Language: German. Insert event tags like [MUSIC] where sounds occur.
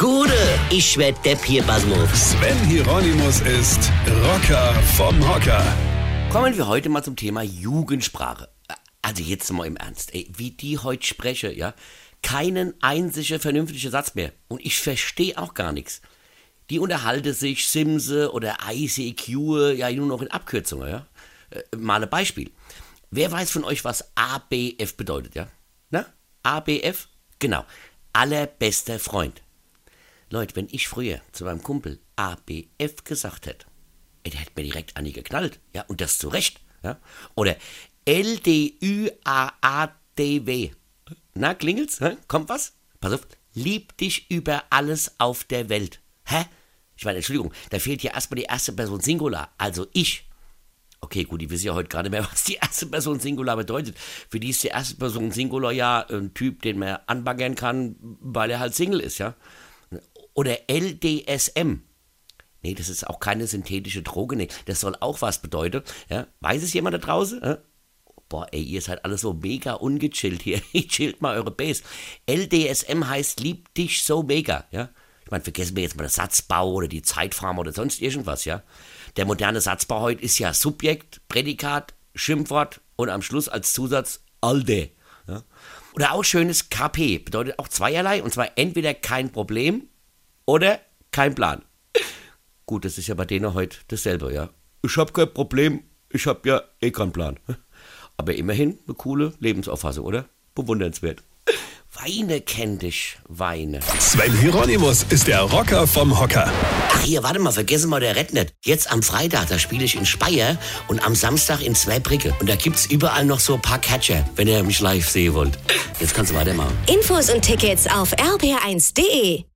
Gude, ich werd Depp hier, Basmus. Sven Hieronymus ist Rocker vom Hocker. Kommen wir heute mal zum Thema Jugendsprache. Also jetzt mal im Ernst, ey, wie die heute spreche, ja? Keinen einzigen vernünftigen Satz mehr. Und ich verstehe auch gar nichts. Die unterhalten sich Simse oder ICQ ja nur noch in Abkürzungen, ja? Äh, mal ein Beispiel. Wer weiß von euch, was ABF bedeutet, ja? Na? ABF? Genau. Allerbester Freund. Leute, wenn ich früher zu meinem Kumpel ABF gesagt hätte, der hätte mir direkt an die geknallt. Ja, und das zu Recht. Ja? Oder L-D-U-A-A-D-W. Na, klingelt's? Hä? Kommt was? Pass auf. Lieb dich über alles auf der Welt. Hä? Ich meine, Entschuldigung, da fehlt ja erstmal die erste Person Singular, also ich. Okay, gut, ich weiß ja heute gerade mehr, [LAUGHS] was die erste Person Singular bedeutet. Für die ist die erste Person Singular ja ein Typ, den man anbaggern kann, weil er halt Single ist, ja. Oder LDSM. Nee, das ist auch keine synthetische Droge. Nee, das soll auch was bedeuten. Ja? Weiß es jemand da draußen? Ja? Boah, ey, ihr seid alle so mega ungechillt hier. [LAUGHS] Chillt mal eure Base. LDSM heißt lieb dich so mega, ja. Ich meine, vergessen wir jetzt mal den Satzbau oder die Zeitform oder sonst irgendwas, ja. Der moderne Satzbau heute ist ja Subjekt, Prädikat, Schimpfwort und am Schluss als Zusatz Alde. Ja? Oder auch schönes KP bedeutet auch zweierlei und zwar entweder kein Problem oder kein Plan. Gut, das ist ja bei denen heute dasselbe, ja. Ich hab kein Problem, ich hab ja eh keinen Plan. Aber immerhin eine coole Lebensauffassung, oder? Bewundernswert. Weine kenn dich, Weine. Sven Hieronymus ist der Rocker vom Hocker. Ach hier, warte mal, vergessen mal der Rednet. Jetzt am Freitag, da spiele ich in Speyer und am Samstag in Zweibricke. Und da gibt's überall noch so ein paar Catcher, wenn ihr mich live sehen wollt. Jetzt kannst du weitermachen. Infos und Tickets auf rb1.de.